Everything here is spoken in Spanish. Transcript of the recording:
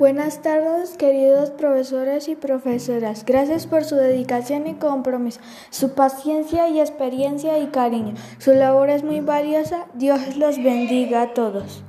Buenas tardes, queridos profesores y profesoras. Gracias por su dedicación y compromiso, su paciencia y experiencia y cariño. Su labor es muy valiosa. Dios los bendiga a todos.